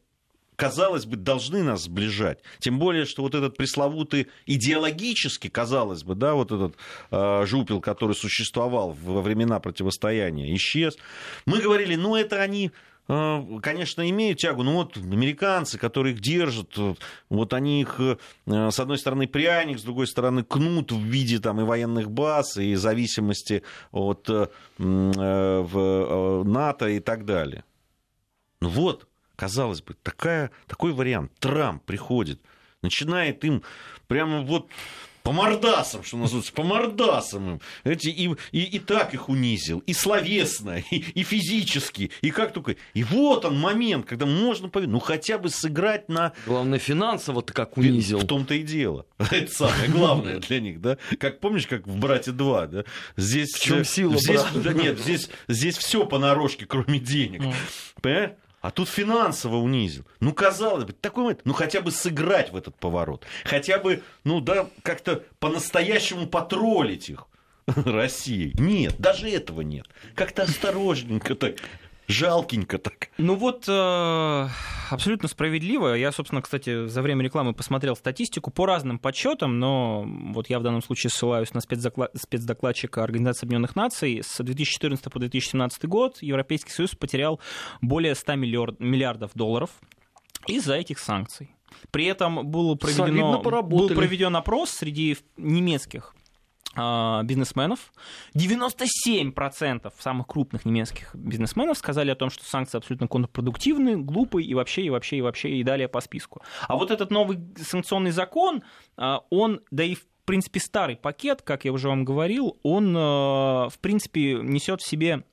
[SPEAKER 1] казалось бы, должны нас сближать. Тем более, что вот этот пресловутый идеологически, казалось бы, да, вот этот э, жупел, который существовал во времена противостояния, исчез. Мы говорили, ну это они э, конечно, имеют тягу, но вот американцы, которые их держат, вот они их, э, с одной стороны, пряник, с другой стороны, кнут в виде там, и военных баз, и зависимости от э, НАТО и так далее. Ну вот, казалось бы, такая, такой вариант. Трамп приходит, начинает им прямо вот по мордасам, что называется, по мордасам им. Эти, и, и, и так их унизил, и словесно, и, и физически, и как только. И вот он момент, когда можно ну хотя бы сыграть на...
[SPEAKER 2] Главное, финансово-то как унизил.
[SPEAKER 1] В том-то и дело. Это самое главное для них, да? Как помнишь, как в «Брате 2», да? Здесь...
[SPEAKER 2] В чем сила,
[SPEAKER 1] здесь, да, Нет, здесь, здесь все понарошке, кроме денег. Понимаешь? А тут финансово унизил. Ну, казалось бы, такой момент, ну, хотя бы сыграть в этот поворот. Хотя бы, ну, да, как-то по-настоящему потроллить их. России. Нет, даже этого нет. Как-то осторожненько так. Жалкенько так.
[SPEAKER 3] Ну вот, э, абсолютно справедливо. Я, собственно, кстати, за время рекламы посмотрел статистику по разным подсчетам, но вот я в данном случае ссылаюсь на спецдокладчика Организации Объединенных Наций. С 2014 по 2017 год Европейский Союз потерял более 100 миллиардов долларов из-за этих санкций. При этом был проведено, был проведен опрос среди немецких бизнесменов. 97% самых крупных немецких бизнесменов сказали о том, что санкции абсолютно контрпродуктивны, глупые и вообще, и вообще, и вообще, и далее по списку. А вот этот новый санкционный закон, а, он, да и в принципе старый пакет, как я уже вам говорил, он а, в принципе несет в себе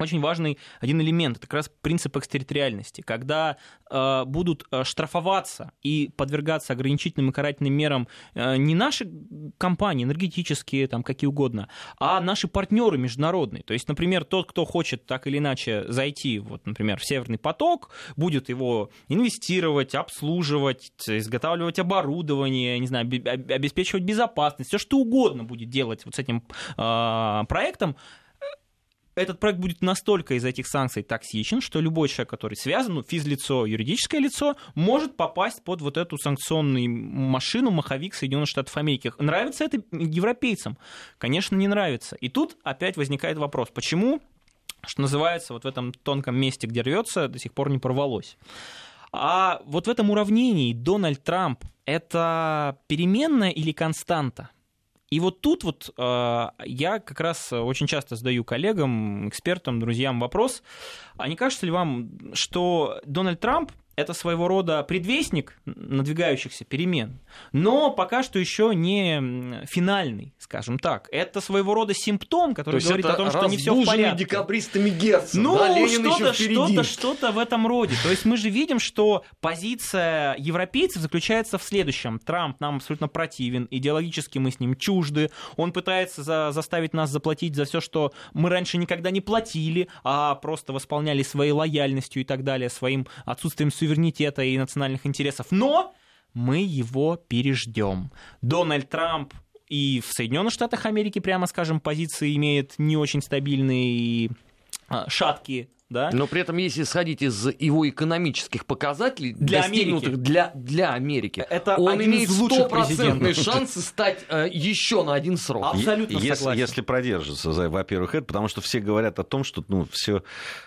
[SPEAKER 3] очень важный один элемент, это как раз принцип экстерриториальности, когда э, будут э, штрафоваться и подвергаться ограничительным и карательным мерам э, не наши компании, энергетические, там, какие угодно, а наши партнеры международные. То есть, например, тот, кто хочет так или иначе зайти, вот, например, в Северный поток, будет его инвестировать, обслуживать, изготавливать оборудование, не знаю, обеспечивать безопасность, все что угодно будет делать вот с этим э, проектом, этот проект будет настолько из этих санкций токсичен, что любой человек, который связан, ну, физлицо, юридическое лицо, может попасть под вот эту санкционную машину, маховик Соединенных Штатов Америки. Нравится это европейцам? Конечно, не нравится. И тут опять возникает вопрос, почему, что называется, вот в этом тонком месте, где рвется, до сих пор не порвалось. А вот в этом уравнении Дональд Трамп – это переменная или константа? И вот тут вот э, я как раз очень часто задаю коллегам, экспертам, друзьям вопрос, а не кажется ли вам, что Дональд Трамп это своего рода предвестник надвигающихся перемен, но пока что еще не финальный, скажем так. Это своего рода симптом, который То говорит о том, что не все в порядке.
[SPEAKER 2] декабристами Герцен,
[SPEAKER 3] ну,
[SPEAKER 2] да,
[SPEAKER 3] что-то, что-то, что-то в этом роде. То есть мы же видим, что позиция европейцев заключается в следующем. Трамп нам абсолютно противен, идеологически мы с ним чужды, он пытается за, заставить нас заплатить за все, что мы раньше никогда не платили, а просто восполняли своей лояльностью и так далее, своим отсутствием суверенитета суверенитета и национальных интересов, но мы его переждем. Дональд Трамп и в Соединенных Штатах Америки, прямо скажем, позиции имеет не очень стабильные и а, шаткие да?
[SPEAKER 2] Но при этом, если сходить из его экономических показателей, для достигнутых Америки. Для, для Америки,
[SPEAKER 3] это
[SPEAKER 2] он имеет
[SPEAKER 3] стопроцентные
[SPEAKER 2] шансы стать э, еще на один срок.
[SPEAKER 1] Абсолютно если, согласен. Если продержится, во-первых, это потому что все говорят о том, что, ну, все,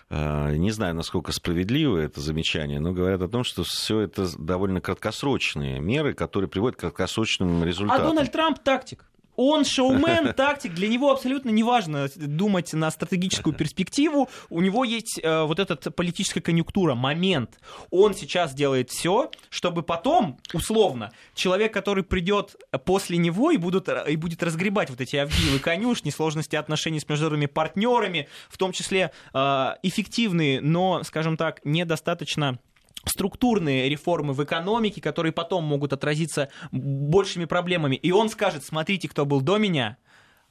[SPEAKER 1] э, не знаю, насколько справедливо это замечание, но говорят о том, что все это довольно краткосрочные меры, которые приводят к краткосрочным результатам.
[SPEAKER 3] А Дональд Трамп тактик. Он шоумен, тактик, для него абсолютно не важно думать на стратегическую перспективу. У него есть э, вот эта политическая конъюнктура, момент. Он сейчас делает все, чтобы потом, условно, человек, который придет после него и, будут, и будет разгребать вот эти авгиевы конюшни, сложности отношений с международными партнерами, в том числе э, эффективные, но, скажем так, недостаточно структурные реформы в экономике, которые потом могут отразиться большими проблемами. И он скажет, смотрите, кто был до меня,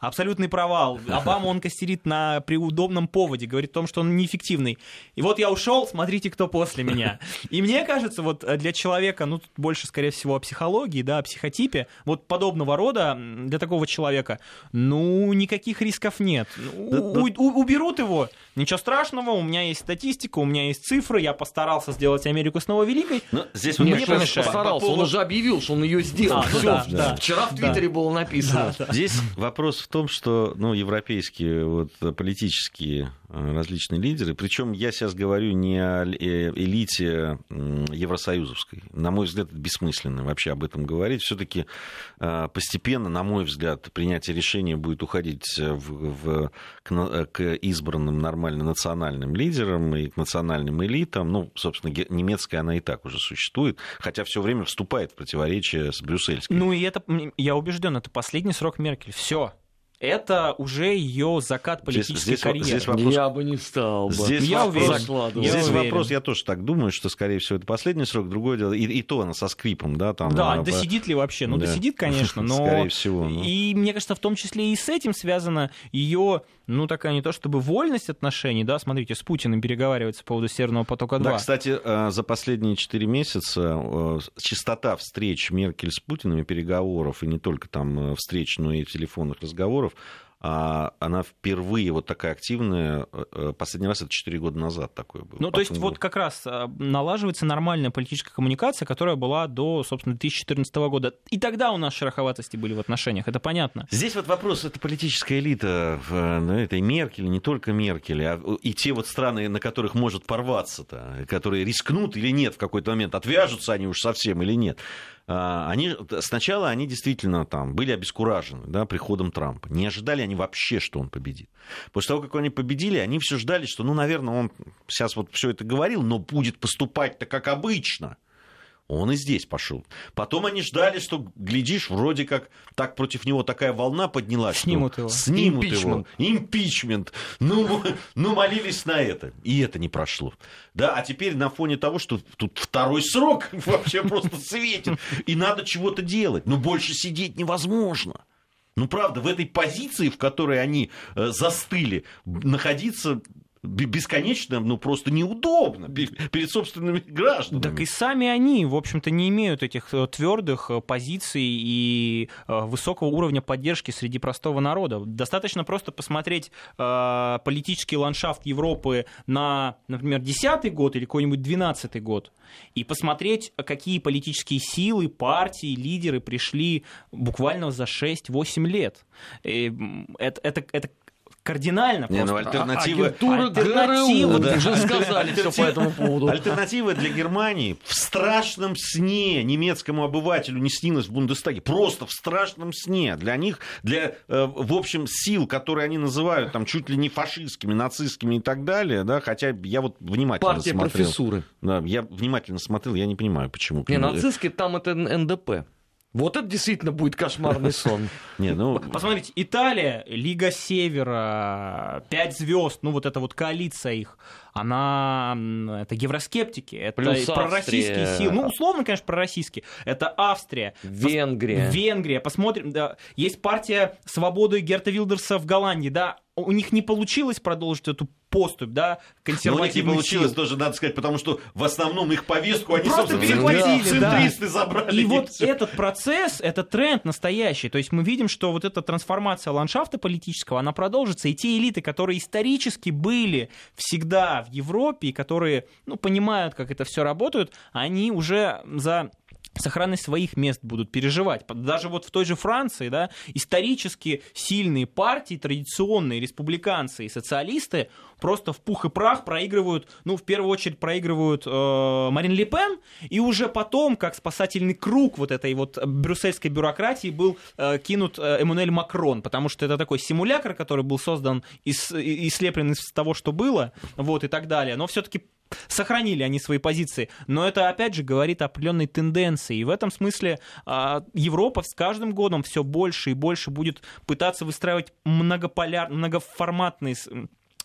[SPEAKER 3] Абсолютный провал. Обама он костерит на при удобном поводе, говорит о том, что он неэффективный. И вот я ушел, смотрите, кто после меня. И мне кажется, вот для человека, ну, тут больше, скорее всего, о психологии, да, о психотипе, вот подобного рода для такого человека, ну, никаких рисков нет. У- у- уберут его, ничего страшного, у меня есть статистика, у меня есть цифры, я постарался сделать Америку снова великой.
[SPEAKER 1] Ну, здесь
[SPEAKER 2] Нет,
[SPEAKER 3] не
[SPEAKER 2] постарался, он уже объявил, что он ее сделал.
[SPEAKER 3] А, ну
[SPEAKER 2] Всё.
[SPEAKER 3] да, да.
[SPEAKER 2] Вчера в
[SPEAKER 3] Да.
[SPEAKER 2] Твиттере было написано.
[SPEAKER 1] Здесь вопрос в том, что ну, европейские вот, политические э, различные лидеры, причем я сейчас говорю не о э, элите евросоюзовской, на мой взгляд, это бессмысленно вообще об этом говорить. Все-таки постепенно, на мой взгляд, принятие решения будет уходить в, в- к, к избранным нормально национальным лидерам и к национальным элитам. Ну, собственно, немецкая она и так уже существует, хотя все время вступает в противоречие с брюссельской.
[SPEAKER 3] Ну и это, я убежден, это последний срок Меркель. Все. Это уже ее закат
[SPEAKER 1] Здесь-
[SPEAKER 3] политической
[SPEAKER 1] здесь во-
[SPEAKER 3] карьеры.
[SPEAKER 1] здесь вопрос-
[SPEAKER 2] Я бы не стал бы.
[SPEAKER 1] Здесь
[SPEAKER 3] Я
[SPEAKER 1] вопрос,
[SPEAKER 3] уверен. Я
[SPEAKER 1] Здесь
[SPEAKER 3] уверен.
[SPEAKER 1] вопрос, я тоже так думаю, что, скорее всего, это последний срок, другое дело, и, и то она со скрипом, да, там.
[SPEAKER 3] Да,
[SPEAKER 1] а,
[SPEAKER 3] досидит ли вообще? Ну,
[SPEAKER 1] да.
[SPEAKER 3] досидит, конечно, но...
[SPEAKER 1] Скорее всего, ну.
[SPEAKER 3] И мне кажется, в том числе и с этим связана ее, ну, такая не то чтобы вольность отношений, да, смотрите, с Путиным переговаривается по поводу Северного потока-2.
[SPEAKER 1] Да, кстати, э, за последние четыре месяца э, частота встреч Меркель с Путиным и переговоров, и не только там э, встреч, но и телефонных разговоров, она впервые вот такая активная, э, э, последний раз это 4 года назад такое было.
[SPEAKER 3] Ну, то есть
[SPEAKER 1] Потом
[SPEAKER 3] вот как раз а, налаживается нормальная политическая коммуникация, которая была до, собственно, 2014 года. И тогда у нас шероховатости были в отношениях, это понятно.
[SPEAKER 1] Здесь вот вопрос, это политическая элита, э, ну, это и Меркель, не только Меркель, а и те вот страны, на которых может порваться-то, которые рискнут или нет в какой-то момент, отвяжутся они уж совсем или нет. А, Они, сначала они действительно там были обескуражены да, приходом Трампа. Не ожидали они вообще, что он победит. После того, как они победили, они все ждали, что, ну, наверное, он сейчас вот все это говорил, но будет поступать-то как обычно. Он и здесь пошел. Потом они ждали, что, глядишь, вроде как так против него такая волна поднялась. что
[SPEAKER 3] Снимут его.
[SPEAKER 1] Снимут
[SPEAKER 2] Импичмент.
[SPEAKER 1] его. Импичмент. Ну, ну, молились на это. И это не прошло. Да, а теперь на фоне того, что тут второй срок вообще просто светит, и надо чего-то делать. Но больше сидеть невозможно. Ну, правда, в этой позиции, в которой они э, застыли, находиться бесконечно, ну, просто неудобно пе- перед собственными гражданами.
[SPEAKER 3] Так и сами они, в общем-то, не имеют этих твердых позиций и э, высокого уровня поддержки среди простого народа. Достаточно просто посмотреть э, политический ландшафт Европы на, например, 10 год или какой-нибудь 12 год, и посмотреть, какие политические силы, партии, лидеры пришли буквально за 6-8 лет. И, это, это, это кардинально
[SPEAKER 1] Не, ну,
[SPEAKER 3] просто.
[SPEAKER 1] альтернатива...
[SPEAKER 2] Агентура
[SPEAKER 3] Альтернатива,
[SPEAKER 2] ГРУ
[SPEAKER 1] да.
[SPEAKER 2] уже сказали все по этому поводу.
[SPEAKER 1] Альтернатива для Германии в страшном сне немецкому обывателю не снилось в Бундестаге. Просто в страшном сне. Для них, для, э, в общем, сил, которые они называют там чуть ли не фашистскими, нацистскими и так далее, да, хотя я вот внимательно
[SPEAKER 2] Партия
[SPEAKER 1] смотрел.
[SPEAKER 2] профессуры.
[SPEAKER 1] Да, я внимательно смотрел, я не понимаю, почему.
[SPEAKER 2] Не, нацистский там это НДП. Вот это действительно будет кошмарный сон.
[SPEAKER 1] Не, ну,
[SPEAKER 3] Посмотрите, Италия, Лига Севера, Пять звезд, ну вот эта вот коалиция их, она, это евроскептики, это
[SPEAKER 2] Плюс
[SPEAKER 3] пророссийские
[SPEAKER 2] Австрия.
[SPEAKER 3] силы, ну условно, конечно, пророссийские, это Австрия,
[SPEAKER 2] Венгрия.
[SPEAKER 3] Венгрия, посмотрим, да, есть партия свободы Герта Вилдерса в Голландии, да, у них не получилось продолжить эту поступь, да,
[SPEAKER 1] но у них не получилось, тоже надо сказать, потому что в основном их повестку они,
[SPEAKER 3] Просто перехватили, да.
[SPEAKER 1] забрали.
[SPEAKER 3] И вот
[SPEAKER 1] всё.
[SPEAKER 3] этот процесс, это тренд настоящий. То есть мы видим, что вот эта трансформация ландшафта политического, она продолжится. И те элиты, которые исторически были всегда в Европе, и которые ну, понимают, как это все работает, они уже за сохранность своих мест будут переживать. Даже вот в той же Франции, да, исторически сильные партии, традиционные республиканцы и социалисты просто в пух и прах проигрывают, ну, в первую очередь проигрывают э, Марин Ле Пен, и уже потом, как спасательный круг вот этой вот брюссельской бюрократии был э, кинут э, Эммануэль Макрон, потому что это такой симулятор, который был создан и, и слеплен из того, что было, вот, и так далее, но все-таки сохранили они свои позиции. Но это, опять же, говорит о определенной тенденции. И в этом смысле а, Европа с каждым годом все больше и больше будет пытаться выстраивать многополяр... многоформатные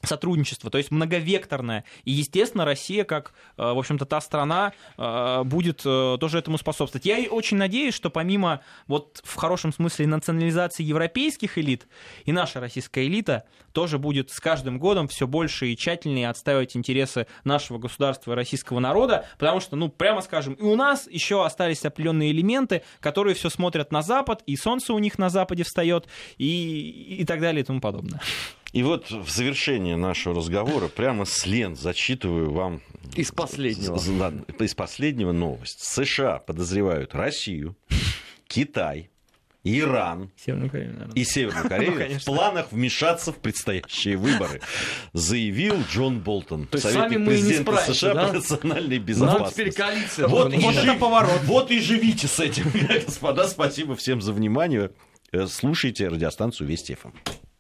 [SPEAKER 3] сотрудничество, то есть многовекторное. И, естественно, Россия, как, э, в общем-то, та страна, э, будет э, тоже этому способствовать. Я очень надеюсь, что помимо, вот в хорошем смысле, национализации европейских элит, и наша российская элита тоже будет с каждым годом все больше и тщательнее отстаивать интересы нашего государства и российского народа, потому что, ну, прямо скажем, и у нас еще остались определенные элементы, которые все смотрят на Запад, и солнце у них на Западе встает, и, и так далее и тому подобное.
[SPEAKER 1] И вот в завершение нашего разговора прямо с лент зачитываю вам...
[SPEAKER 2] Из последнего.
[SPEAKER 1] Из последнего новость. США подозревают Россию, Китай, Иран
[SPEAKER 3] Северную Корею, наверное.
[SPEAKER 1] и Северную Корею
[SPEAKER 3] Ну,
[SPEAKER 1] в планах вмешаться в предстоящие выборы, заявил Джон Болтон,
[SPEAKER 2] То
[SPEAKER 1] советник
[SPEAKER 2] сами мы и не
[SPEAKER 1] президента США
[SPEAKER 2] да?
[SPEAKER 1] по национальной
[SPEAKER 2] Нам
[SPEAKER 1] безопасности.
[SPEAKER 2] теперь коалиция.
[SPEAKER 1] Вот, и жи- Вот и живите с этим, господа. Спасибо всем за внимание. Э, Слушайте радиостанцию Вести ФМ.